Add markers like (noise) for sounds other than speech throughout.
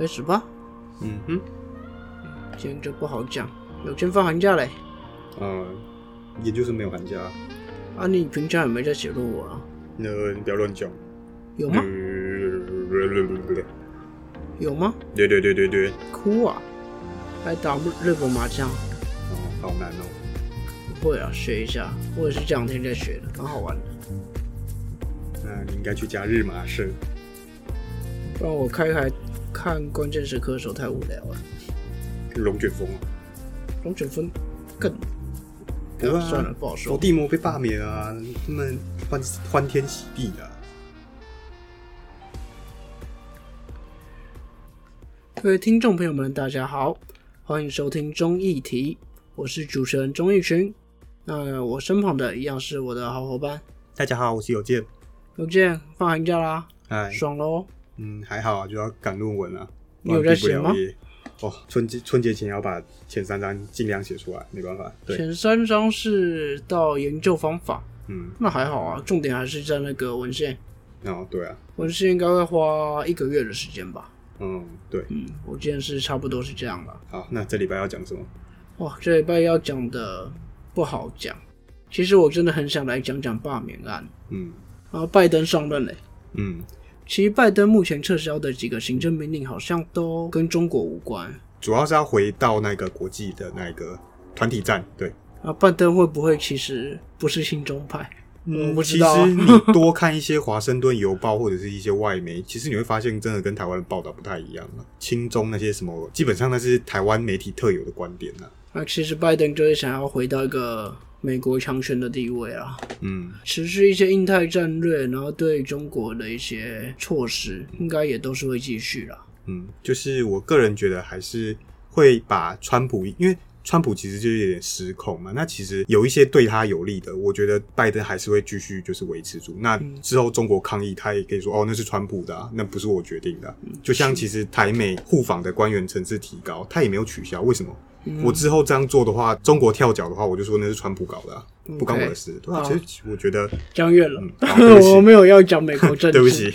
开始吧。嗯哼，今天就不好讲，有天放寒假嘞。嗯，研究生没有寒假，啊，你平常有没有在写论文啊？那你不要乱讲。有吗？对有吗？对对对对对，哭啊！还打日本麻将？哦，好难哦。不会啊，学一下。我也是这两天在学的，蛮好玩的。那你应该去加日麻社。不然我开台看关键时刻的时候太无聊了。龙卷风啊，龙卷风更不会啊算了，不好伏说。地魔被罢免啊，他们欢欢天喜地啊。各位听众朋友们，大家好，欢迎收听综艺题，我是主持人钟义群。那我身旁的一样是我的好伙伴，大家好，我是有健。有健放寒假啦，哎，爽喽！嗯，还好啊，就要赶论文啊。你有在写吗？哦，春节春节前要把前三章尽量写出来，没办法。对，前三章是到研究方法，嗯，那还好啊，重点还是在那个文献，哦，对啊，文献应该会花一个月的时间吧？嗯，对。嗯，我今天是差不多是这样吧。好，那这礼拜要讲什么？哇，这礼拜要讲的不好讲，其实我真的很想来讲讲罢免案，嗯然后拜登上任嘞。嗯，其实拜登目前撤销的几个行政命令好像都跟中国无关。主要是要回到那个国际的那个团体战。对，啊，拜登会不会其实不是亲中派？我不知其实你多看一些《华盛顿邮报》或者是一些外媒，(laughs) 其实你会发现，真的跟台湾的报道不太一样了。亲中那些什么，基本上那是台湾媒体特有的观点啊。那其实拜登就是想要回到一个美国强权的地位啊，嗯，持续一些印太战略，然后对中国的一些措施，应该也都是会继续啦。嗯，就是我个人觉得还是会把川普，因为川普其实就是有点失控嘛。那其实有一些对他有利的，我觉得拜登还是会继续就是维持住。那之后中国抗议，他也可以说哦，那是川普的、啊，那不是我决定的啊、就像其实台美互访的官员层次提高，他也没有取消，为什么？我之后这样做的话，中国跳脚的话，我就说那是川普搞的、啊，不关我的事。对。其实我觉得，讲远了，(laughs) 我没有要讲美国政治。(laughs) 对不起，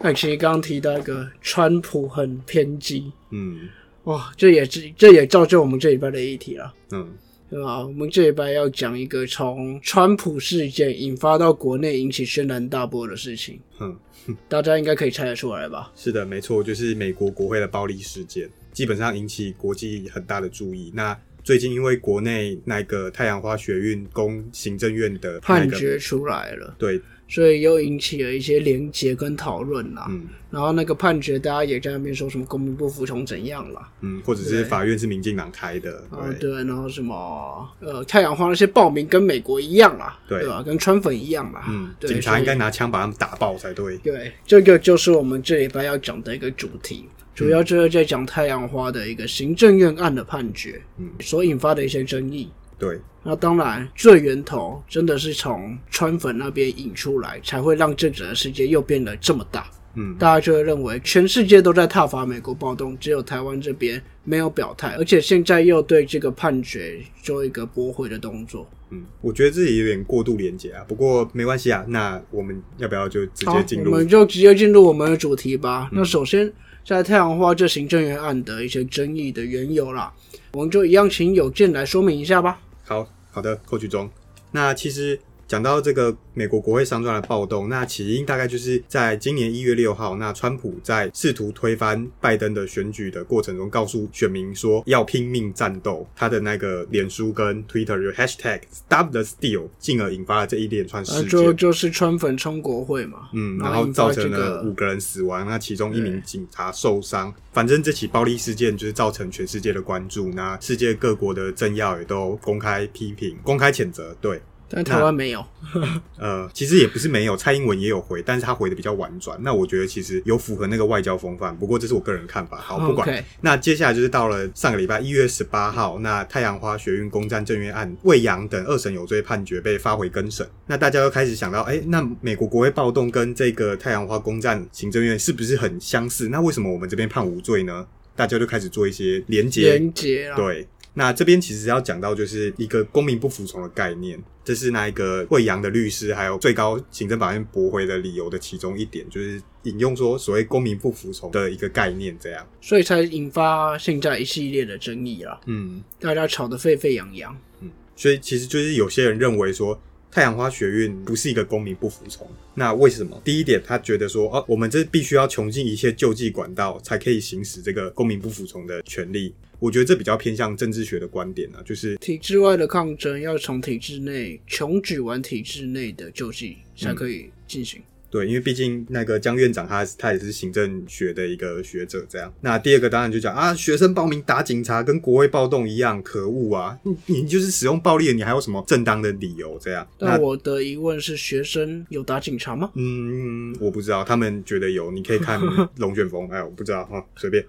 那其实刚刚提到一个川普很偏激，嗯。哇，这也是这也造就我们这礼拜的议题了。嗯对吧？我们这一拜要讲一个从川普事件引发到国内引起轩然大波的事情，嗯。(laughs) 大家应该可以猜得出来吧？是的，没错，就是美国国会的暴力事件，基本上引起国际很大的注意。那最近因为国内那个太阳花学运攻行政院的、那个、判决出来了，对，所以又引起了一些连结跟讨论啦。嗯然后那个判决，大家也在那边说什么公民不服从怎样啦，嗯，或者是法院是民进党开的，啊对，对，然后什么呃太阳花那些报名跟美国一样啦，对吧？跟川粉一样啦，嗯，对警察应该拿枪把他们打爆才对。对，这个就是我们这礼拜要讲的一个主题，主要就是在讲太阳花的一个行政院案的判决，嗯，所引发的一些争议。对，那当然，最源头真的是从川粉那边引出来，才会让这整个世界又变得这么大。嗯大家就会认为全世界都在挞伐美国暴动，只有台湾这边没有表态，而且现在又对这个判决做一个驳回的动作。嗯，我觉得自己有点过度连接啊，不过没关系啊。那我们要不要就直接，进入？我们就直接进入我们的主题吧。那首先，在太阳花这行政院案的一些争议的缘由啦，我们就一样请有健来说明一下吧。好好的，扣取中。那其实讲到这个美国国会商专的暴动，那起因大概就是在今年一月六号，那川普在试图推翻拜登的选举的过程中，告诉选民说要拼命战斗，他的那个脸书跟 Twitter 有 Hashtag Stop the Steal，进而引发了这一连串啊，事就件。就是川粉冲国会嘛，嗯，然然后造成了五个人死亡，那其中一名警察受伤。反正这起暴力事件就是造成全世界的关注，那世界各国的政要也都公开批评、公开谴责。对，但台湾没有。呃，其实也不是没有，蔡英文也有回，但是他回的比较婉转。那我觉得其实有符合那个外交风范，不过这是我个人看法。好，不管。那接下来就是到了上个礼拜一月十八号，那太阳花学运攻占政院案，魏阳等二审有罪判决被发回更审。那大家都开始想到，哎、那美国国会暴动跟这个太阳花攻占行政院是不是很相似？那为什么我们这边判无罪呢？大家就开始做一些连结。连结啊，对，那这边其实要讲到就是一个公民不服从的概念，这是那一个惠阳的律师还有最高行政法院驳回的理由的其中一点，就是引用说所谓公民不服从的一个概念，这样。所以才引发现在一系列的争议啦，嗯大家吵得沸沸扬扬。嗯，所以其实就是有些人认为说。太阳花学运不是一个公民不服从，那为什么？第一点，他觉得说，哦，我们这必须要穷尽一切救济管道，才可以行使这个公民不服从的权利。我觉得这比较偏向政治学的观点啊，就是体制外的抗争要从体制内穷举完体制内的救济才可以进行。对，因为毕竟那个江院长他他也是行政学的一个学者，这样。那第二个当然就讲啊，学生报名打警察跟国会暴动一样，可恶啊！你你就是使用暴力，你还有什么正当的理由？这样。那我的疑问是，学生有打警察吗？嗯，我不知道，他们觉得有，你可以看龙卷风，哎，我不知道哈，随便。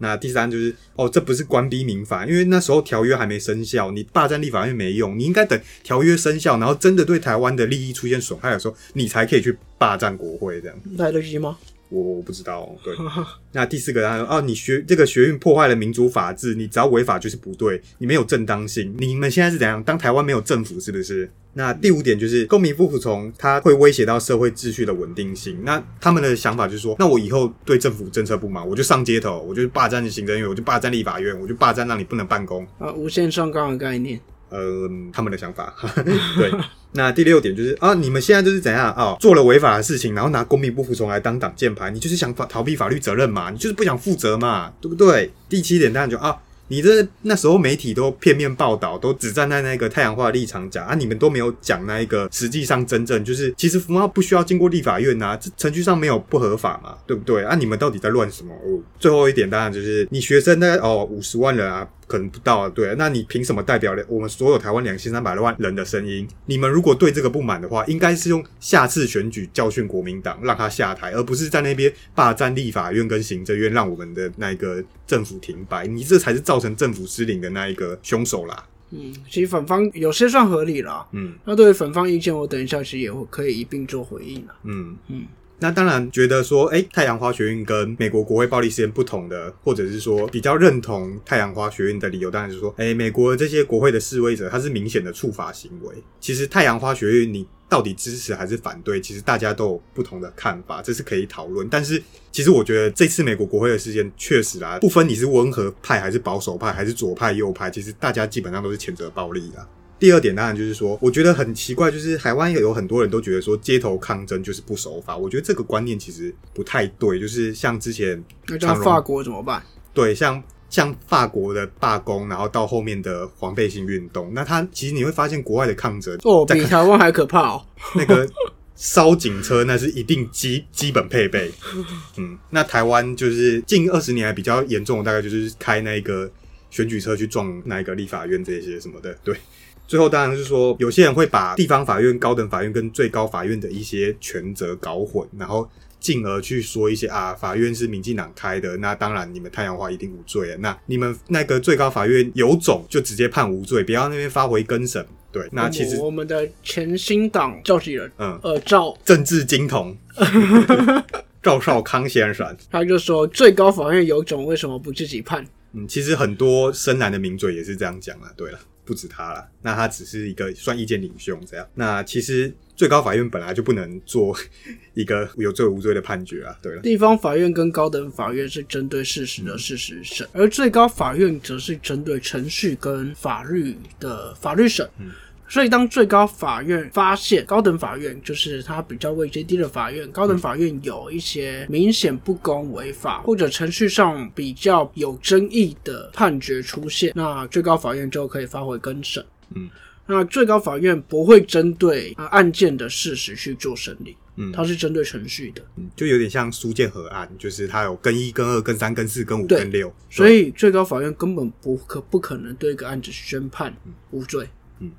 那第三就是哦，这不是官逼民反，因为那时候条约还没生效，你霸占立法院没用，你应该等条约生效，然后真的对台湾的利益出现损害的时候，你才可以去霸占国会这样。来得及吗？我我不知道，对。(laughs) 那第四个，他说哦，你学这个学运破坏了民主法治，你只要违法就是不对，你没有正当性。你们现在是怎样？当台湾没有政府是不是？那第五点就是公民不服从，它会威胁到社会秩序的稳定性。那他们的想法就是说，那我以后对政府政策不满，我就上街头，我就霸占行政院，我就霸占立法院，我就霸占让你不能办公。啊，无限上纲的概念。呃，他们的想法。(laughs) 对，那第六点就是啊，你们现在就是怎样啊，做了违法的事情，然后拿公民不服从来当挡箭牌，你就是想法逃避法律责任嘛，你就是不想负责嘛，对不对？第七点当然就啊。你这那时候媒体都片面报道，都只站在那个太阳花的立场讲啊，你们都没有讲那一个实际上真正就是，其实服贸不需要经过立法院呐、这程序上没有不合法嘛，对不对？啊，你们到底在乱什么？哦，最后一点当然就是你学生大概哦五十万人啊，可能不到啊，对，那你凭什么代表了我们所有台湾两千三百多万人的声音？你们如果对这个不满的话，应该是用下次选举教训国民党，让他下台，而不是在那边霸占立法院跟行政院，让我们的那个政府停摆。你这才是造成政府失灵的那一个凶手啦。嗯，其实反方有些算合理了。嗯那对于反方意见，我等一下其实也会可以一并做回应啦。嗯嗯。那当然，觉得说，哎、太阳花学运跟美国国会暴力事件不同的，或者是说比较认同太阳花学运的理由，当然是说，哎、美国这些国会的示威者，他是明显的触法行为。其实太阳花学运，你到底支持还是反对，其实大家都有不同的看法，这是可以讨论。但是，其实我觉得这次美国国会的事件，确实啊，不分你是温和派还是保守派，还是左派右派，其实大家基本上都是谴责暴力的。第二点当然就是说，我觉得很奇怪，就是台湾有很多人都觉得说街头抗争就是不守法，我觉得这个观念其实不太对。就是像之前那这样长荣法国怎么办？对像像法国的罢工，然后到后面的黄背心运动，那他其实你会发现国外的抗争哦，比台湾还可怕哦。(laughs) 那个烧警车那是一定基基本配备。(laughs) 嗯，那台湾就是近二十年来比较严重的，大概就是开那个选举车去撞那个立法院这些什么的。对，最后当然是说，有些人会把地方法院、高等法院跟最高法院的一些权责搞混，然后。进而去说一些啊，法院是民进党开的，那当然你们太阳花一定无罪了。那你们那个最高法院有种就直接判无罪，不要那边发回更审。对，那其实我我们的前新党召集人，嗯，呃，赵政治金童赵少康先生，(laughs) 他就说，最高法院有种，为什么不自己判？嗯，其实很多深蓝的名嘴也是这样讲啊。对了，不止他了，那他只是一个算意见领袖这样。那其实最高法院本来就不能做 (laughs) 一个有罪无罪的判决啊。对了，地方法院跟高等法院是针对事实的事实审，而最高法院则是针对程序跟法律的法律审。所以，当最高法院发现高等法院就是它比较位阶低的法院，高等法院有一些明显不公、违法或者程序上比较有争议的判决出现，那最高法院就可以发回更审。嗯，那最高法院不会针对啊案件的事实去做审理，嗯它是针对程序的。嗯，就有点像苏建和案，就是它有跟一、跟二、跟三、跟四、跟五、对跟六，所以最高法院根本不可不可能对一个案子宣判无罪。嗯，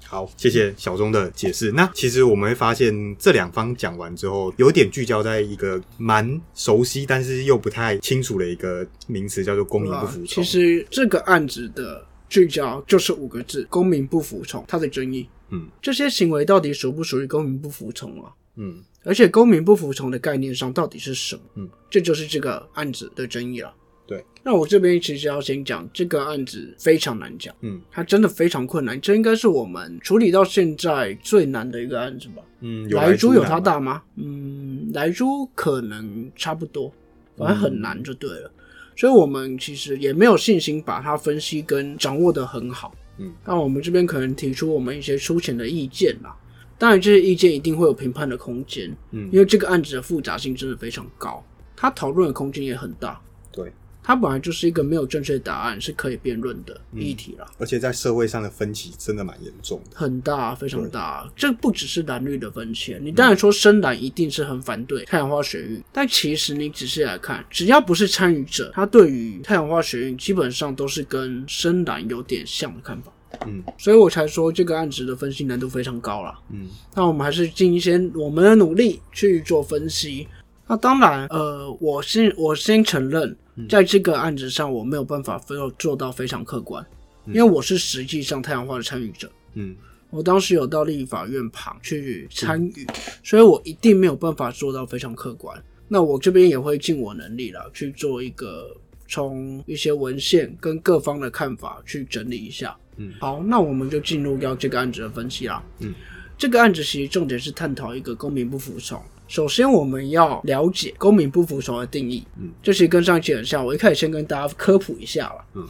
好，谢谢小钟的解释。那其实我们会发现，这两方讲完之后，有点聚焦在一个蛮熟悉，但是又不太清楚的一个名词，叫做公民不服从。其实这个案子的聚焦就是五个字：公民不服从。它的争议，嗯这些行为到底属不属于公民不服从啊？嗯而且公民不服从的概念上到底是什么？嗯，这就是这个案子的争议了。对，那我这边其实要先讲这个案子非常难讲，嗯它真的非常困难，这应该是我们处理到现在最难的一个案子吧。嗯，有莱猪有它？大吗？嗯，莱猪可能差不多，反正很难就对了。所以我们其实也没有信心把它分析跟掌握的很好。嗯，那我们这边可能提出我们一些粗浅的意见啦。当然，这些意见一定会有评判的空间，嗯因为这个案子的复杂性真的非常高，它讨论的空间也很大。对，它本来就是一个没有正确答案是可以辩论的嗯议题啦。而且在社会上的分歧真的蛮严重的。很大，非常大。这不只是蓝绿的分歧，你当然说深蓝一定是很反对太阳花学运，但其实你仔细来看，只要不是参与者，他对于太阳花学运基本上都是跟深蓝有点像的看法。嗯所以我才说这个案子的分析难度非常高啦。嗯那我们还是尽一些我们的努力去做分析。那当然，呃，我先我先承认，在这个案子上我没有办法非要做到非常客观，因为我是实际上太阳花的参与者。嗯我当时有到立法院旁去参与，所以我一定没有办法做到非常客观。那我这边也会尽我能力了，去做一个从一些文献跟各方的看法去整理一下。嗯，好，那我们就进入到这个案子的分析啦。嗯，这个案子其实重点是探讨一个公民不服从。首先，我们要了解公民不服从的定义。嗯，这其实跟上一期很像，我一开始先跟大家科普一下了。嗯，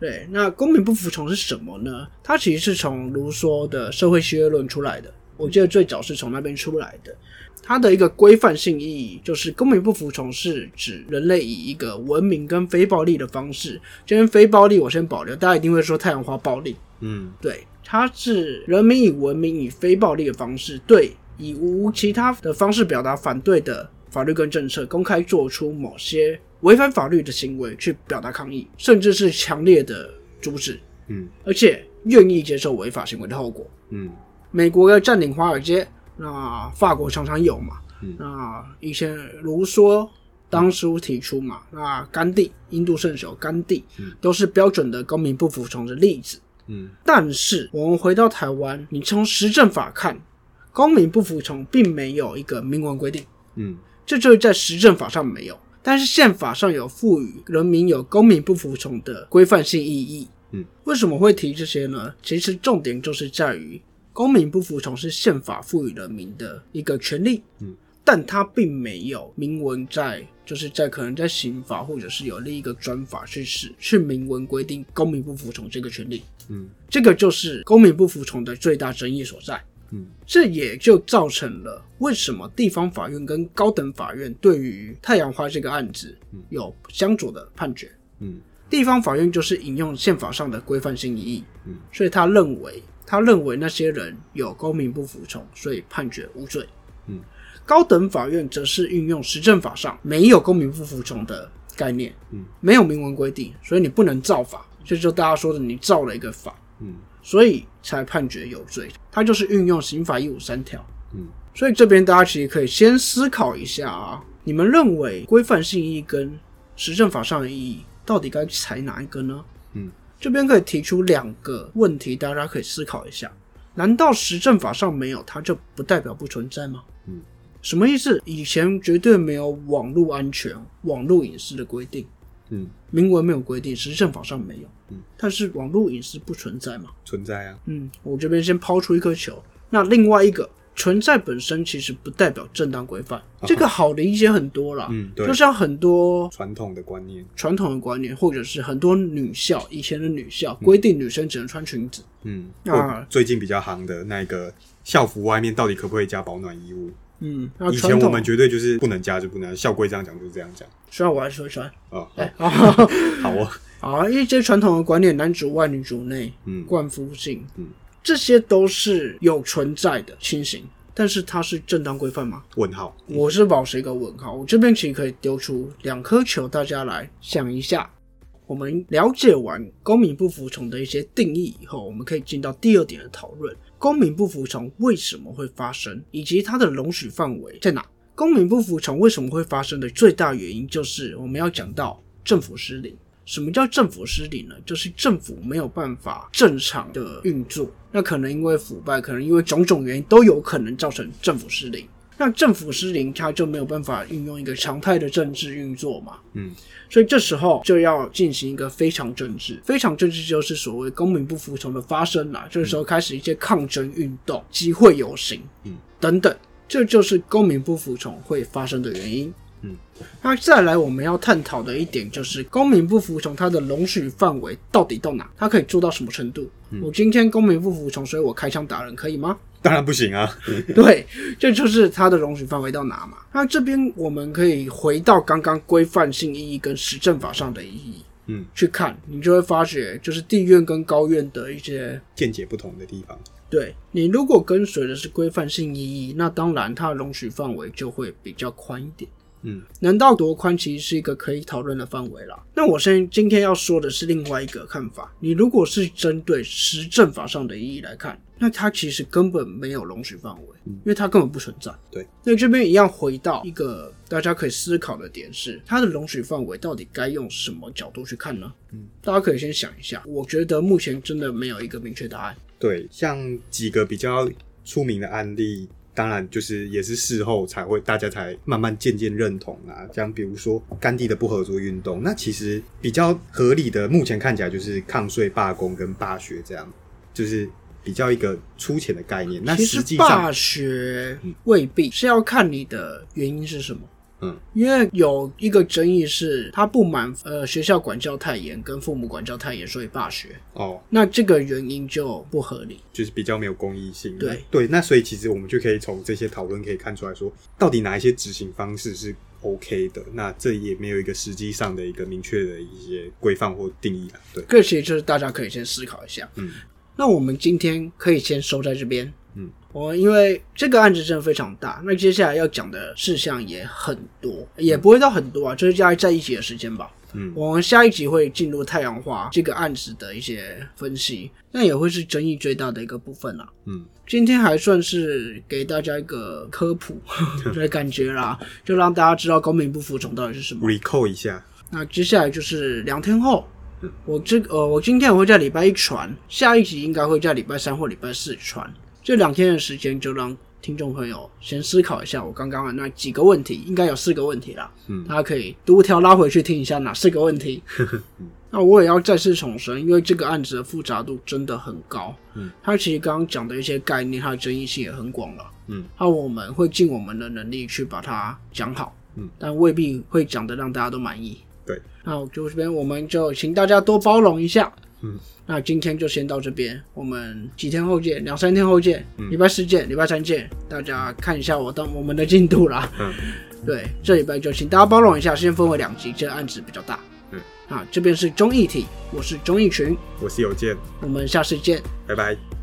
对，那公民不服从是什么呢？它其实是从卢梭的社会契约论出来的，我记得最早是从那边出来的。它的一个规范性意义就是，公民不服从是指人类以一个文明跟非暴力的方式，这边非暴力我先保留，大家一定会说太阳花暴力，嗯对，它是人民以文明以非暴力的方式，对以无其他的方式表达反对的法律跟政策，公开做出某些违反法律的行为去表达抗议，甚至是强烈的阻止，嗯。而且愿意接受违法行为的后果。嗯。美国要占领华尔街，那法国常常有嘛。嗯。那以前卢梭当初提出嘛，那甘地，印度圣手甘地，都是标准的公民不服从的例子。嗯。但是我们回到台湾，你从实证法看，公民不服从并没有一个明文规定，嗯这就是在实政法上没有，但是宪法上有赋予人民有公民不服从的规范性意义。嗯，为什么会提这些呢？其实重点就是在于公民不服从是宪法赋予人民的一个权利。嗯，但它并没有明文在，就是在可能在刑法或者是有另一个专法去使去明文规定公民不服从这个权利。嗯这个就是公民不服从的最大争议所在。嗯。这也就造成了为什么地方法院跟高等法院对于太阳花这个案子有相左的判决。嗯。地方法院就是引用宪法上的规范性意义，嗯，所以他认为他认为那些人有公民不服从，所以判决无罪。嗯，高等法院则是运用实证法上没有公民不服从的概念，嗯，没有明文规定，所以你不能造法，这就大家说的你造了一个法，嗯所以才判决有罪。他就是运用刑法一五三条。嗯所以这边大家其实可以先思考一下啊，你们认为规范性意义跟实证法上的意义到底该采哪一个呢？嗯，这边可以提出两个问题，大家可以思考一下。难道实证法上没有，它就不代表不存在吗？嗯，什么意思？以前绝对没有网络安全、网络隐私的规定，嗯，明文没有规定，实证法上没有。嗯，但是网络隐私不存在嘛？存在啊。嗯，我这边先抛出一颗球。那另外一个存在本身其实不代表正当规范，这个好理解很多啦。嗯，对就，像很多传统的观念。传统的观念，或者是很多女校以前的女校规定女生只能穿裙子，嗯，啊最近比较行的那个校服外面到底可不可以加保暖衣物？嗯，那以前我们绝对就是不能加就不能，校规这样讲就是这样讲。虽然我还是会穿，啊，哎、好，啊，(laughs) 好哦，(laughs) 啊，一些传统的观念，男主外女主内，嗯冠夫姓，嗯，这些都是有存在的情形，但是它是正当规范吗？问号。我是保持一个问号。我这边其实可以丢出两颗球，大家来想一下。我们了解完公民不服从的一些定义以后，我们可以进到第二点的讨论：公民不服从为什么会发生，以及它的容许范围在哪？公民不服从为什么会发生的最大原因，就是我们要讲到政府失灵。什么叫政府失灵呢？就是政府没有办法正常的运作，那可能因为腐败，可能因为种种原因都有可能造成政府失灵。那政府失灵，他就没有办法运用一个常态的政治运作嘛。嗯，所以这时候就要进行一个非常政治，非常政治就是所谓公民不服从的发生啦。这时候开始一些抗争运动、集会游行，嗯，等等，这就是公民不服从会发生的原因。嗯，那再来我们要探讨的一点就是公民不服从它的容许范围到底到哪？它可以做到什么程度？我今天公民不服从，所以我开枪打人可以吗？当然不行啊。(laughs) 对，这就是它的容许范围到哪嘛。那这边我们可以回到刚刚规范性意义跟实证法上的意义，嗯，去看，你就会发觉，就是地院跟高院的一些，见解不同的地方。对你如果跟随的是规范性意义，那当然它的容许范围就会比较宽一点。嗯，能到多宽其实是一个可以讨论的范围啦。那我现在今天要说的是另外一个看法。你如果是针对实证法上的意义来看，那它其实根本没有容许范围，因为它根本不存在。对，那这边一样回到一个大家可以思考的点是，它的容许范围到底该用什么角度去看呢？嗯，大家可以先想一下。我觉得目前真的没有一个明确答案。对，像几个比较出名的案例。当然，就是也是事后才会，大家才慢慢渐渐认同啊。像比如说甘地的不合作运动，那其实比较合理的，目前看起来就是抗税、罢工跟罢学这样，就是比较一个粗浅的概念。那其实际，罢学未必是要看你的原因是什么。嗯，因为有一个争议是，他不满呃学校管教太严，跟父母管教太严，所以罢学。哦，那这个原因就不合理。就是比较没有公益性。对对，那所以其实我们就可以从这些讨论可以看出来说，到底哪一些执行方式是 OK 的？那这也没有一个实际上的一个明确的一些规范或定义啊。对，这其实就是大家可以先思考一下。嗯，那我们今天可以先收在这边。嗯，我因为这个案子真的非常大，那接下来要讲的事项也很多，也不会到很多啊，就是加在一起的时间吧。嗯，我们下一集会进入太阳花这个案子的一些分析，那也会是争议最大的一个部分啦。嗯，今天还算是给大家一个科普 (laughs) 的感觉啦，就让大家知道公民不服从到底是什么。recall 一下。那接下来就是两天后，我这呃，我今天我会在礼拜一传，下一集应该会在礼拜三或礼拜四传。这两天的时间就让听众朋友先思考一下我刚刚的那几个问题，应该有四个问题啦。嗯大家可以独条拉回去听一下哪四个问题。(laughs) 那我也要再次重申，因为这个案子的复杂度真的很高。嗯，它其实刚刚讲的一些概念，它的争议性也很广了。嗯，那我们会尽我们的能力去把它讲好。嗯，但未必会讲的让大家都满意。对，那我就这边我们就请大家多包容一下。嗯，那今天就先到这边，我们几天后见，两三天后见，嗯礼拜四见，礼拜三见，大家看一下我当我们的进度啦。嗯，对，这礼拜就请大家包容一下，先分为两集，这案子比较大。嗯，啊，这边是综艺体，我是综艺群，我是有健，我们下次见。拜拜。